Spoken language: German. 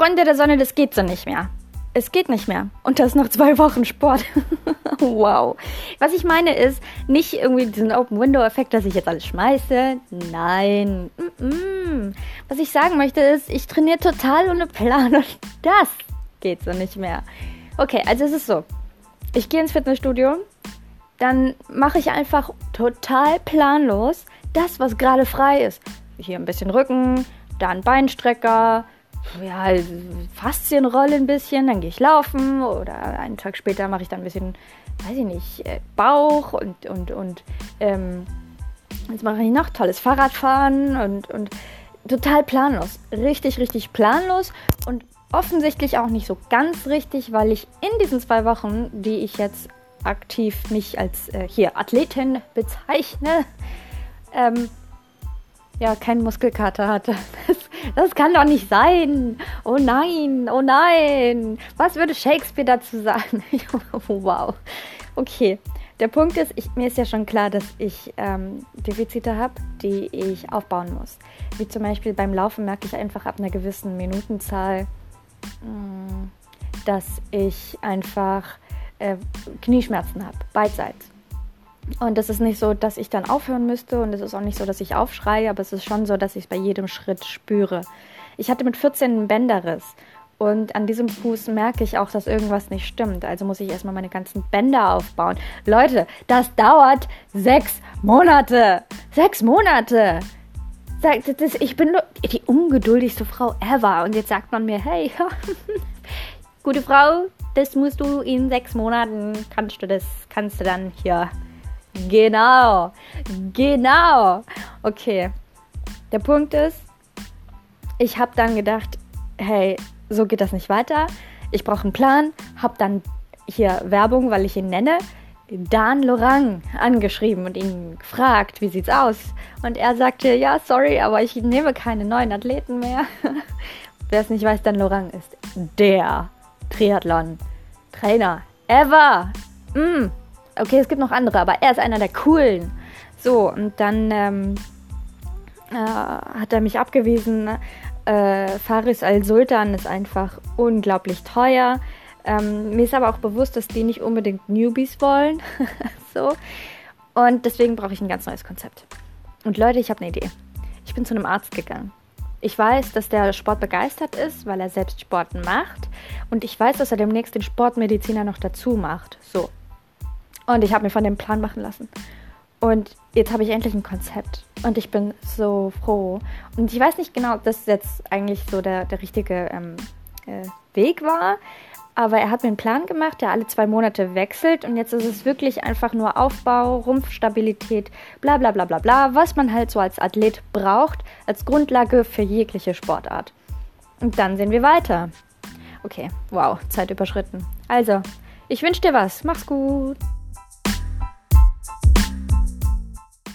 Freunde der Sonne, das geht so nicht mehr. Es geht nicht mehr. Und das noch zwei Wochen Sport. wow. Was ich meine ist, nicht irgendwie diesen Open-Window-Effekt, dass ich jetzt alles schmeiße. Nein. Mm -mm. Was ich sagen möchte ist, ich trainiere total ohne Plan und das geht so nicht mehr. Okay, also es ist so. Ich gehe ins Fitnessstudio, dann mache ich einfach total planlos das, was gerade frei ist. Hier ein bisschen Rücken, dann Beinstrecker, ja, Faszienrolle ein bisschen, dann gehe ich laufen oder einen Tag später mache ich dann ein bisschen, weiß ich nicht, äh, Bauch und, und, und ähm, jetzt mache ich noch tolles Fahrradfahren und, und total planlos. Richtig, richtig planlos und offensichtlich auch nicht so ganz richtig, weil ich in diesen zwei Wochen, die ich jetzt aktiv mich als äh, hier Athletin bezeichne, ähm, ja, keinen Muskelkater hatte. Das, das, kann doch nicht sein. Oh nein, oh nein. Was würde Shakespeare dazu sagen? wow. Okay. Der Punkt ist, ich, mir ist ja schon klar, dass ich ähm, Defizite habe, die ich aufbauen muss. Wie zum Beispiel beim Laufen merke ich einfach ab einer gewissen Minutenzahl, mh, mm, dass ich einfach äh, Knieschmerzen habe, beidseits. Und es ist nicht so, dass ich dann aufhören müsste und es ist auch nicht so, dass ich aufschreie, aber es ist schon so, dass ich es bei jedem Schritt spüre. Ich hatte mit 14 einen Bänderriss und an diesem Fuß merke ich auch, dass irgendwas nicht stimmt. Also muss ich erstmal meine ganzen Bänder aufbauen. Leute, das dauert sechs Monate. Sechs Monate. Ich bin die ungeduldigste Frau ever. Und jetzt sagt man mir, hey, gute Frau, das musst du in sechs Monaten, kannst du das, kannst du dann hier Genau, genau. Okay, der Punkt ist, ich habe dann gedacht, hey, so geht das nicht weiter. Ich brauche einen Plan, habe dann hier Werbung, weil ich ihn nenne, Dan Lorang angeschrieben und ihn gefragt, wie sieht's aus? Und er sagte, ja, sorry, aber ich nehme keine neuen Athleten mehr. Wer es nicht weiß, Dan Lorang ist der Triathlon-Trainer ever. Mm, Okay, es gibt noch andere, aber er ist einer der coolen. So, und dann ähm, äh, hat er mich abgewiesen. Äh, Faris al-Sultan ist einfach unglaublich teuer. Ähm, mir ist aber auch bewusst, dass die nicht unbedingt Newbies wollen. so. Und deswegen brauche ich ein ganz neues Konzept. Und Leute, ich habe eine Idee. Ich bin zu einem Arzt gegangen. Ich weiß, dass der Sport begeistert ist, weil er selbst Sport macht. Und ich weiß, dass er demnächst den Sportmediziner noch dazu macht. So. Und ich habe mir von dem Plan machen lassen. Und jetzt habe ich endlich ein Konzept. Und ich bin so froh. Und ich weiß nicht genau, ob das jetzt eigentlich so der, der richtige ähm, äh, Weg war. Aber er hat mir einen Plan gemacht, der alle zwei Monate wechselt. Und jetzt ist es wirklich einfach nur Aufbau, Rumpfstabilität, bla bla bla bla bla, was man halt so als Athlet braucht, als Grundlage für jegliche Sportart. Und dann sehen wir weiter. Okay, wow, Zeit überschritten. Also, ich wünsche dir was. Mach's gut.